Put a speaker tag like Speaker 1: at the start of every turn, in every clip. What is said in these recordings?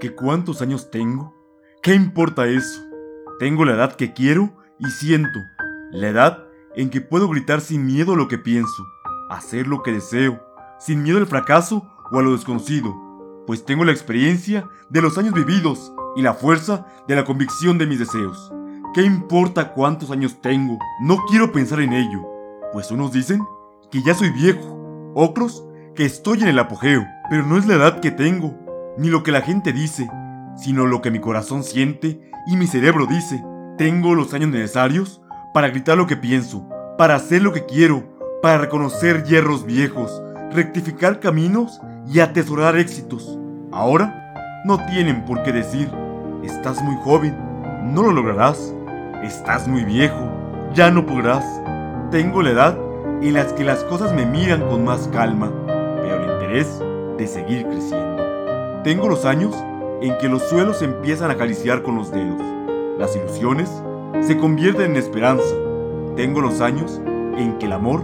Speaker 1: ¿Que cuántos años tengo? ¿Qué importa eso? Tengo la edad que quiero y siento. La edad en que puedo gritar sin miedo lo que pienso, hacer lo que deseo, sin miedo al fracaso o a lo desconocido, pues tengo la experiencia de los años vividos y la fuerza de la convicción de mis deseos. ¿Qué importa cuántos años tengo? No quiero pensar en ello, pues unos dicen que ya soy viejo, otros que estoy en el apogeo, pero no es la edad que tengo, ni lo que la gente dice, sino lo que mi corazón siente y mi cerebro dice. Tengo los años necesarios para gritar lo que pienso, para hacer lo que quiero, para reconocer hierros viejos, rectificar caminos y atesorar éxitos. Ahora no tienen por qué decir, estás muy joven, no lo lograrás, estás muy viejo, ya no podrás. Tengo la edad en la que las cosas me miran con más calma, pero el interés de seguir creciendo. Tengo los años en que los suelos empiezan a acariciar con los dedos, las ilusiones se convierten en esperanza. Tengo los años en que el amor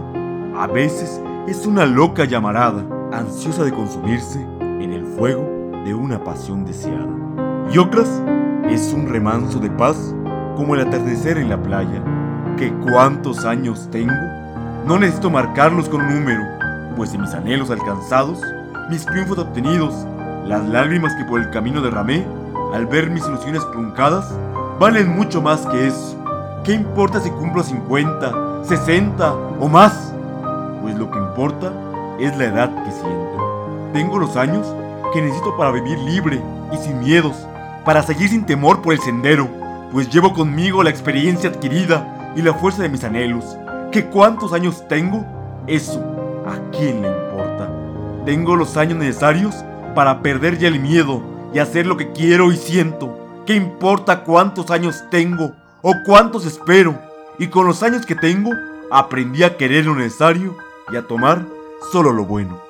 Speaker 1: a veces es una loca llamarada, ansiosa de consumirse en el fuego de una pasión deseada. Y otras es un remanso de paz como el atardecer en la playa. ¿Que cuántos años tengo? No necesito marcarlos con un número, pues en mis anhelos alcanzados, mis triunfos obtenidos, las lágrimas que por el camino derramé, al ver mis ilusiones truncadas, valen mucho más que eso. ¿Qué importa si cumplo 50, 60 o más? Pues lo que importa es la edad que siento. Tengo los años que necesito para vivir libre y sin miedos, para seguir sin temor por el sendero, pues llevo conmigo la experiencia adquirida y la fuerza de mis anhelos. ¿Qué cuántos años tengo? Eso, ¿a quién le importa? Tengo los años necesarios para perder ya el miedo y hacer lo que quiero y siento. ¿Qué importa cuántos años tengo o cuántos espero? Y con los años que tengo, aprendí a querer lo necesario y a tomar solo lo bueno.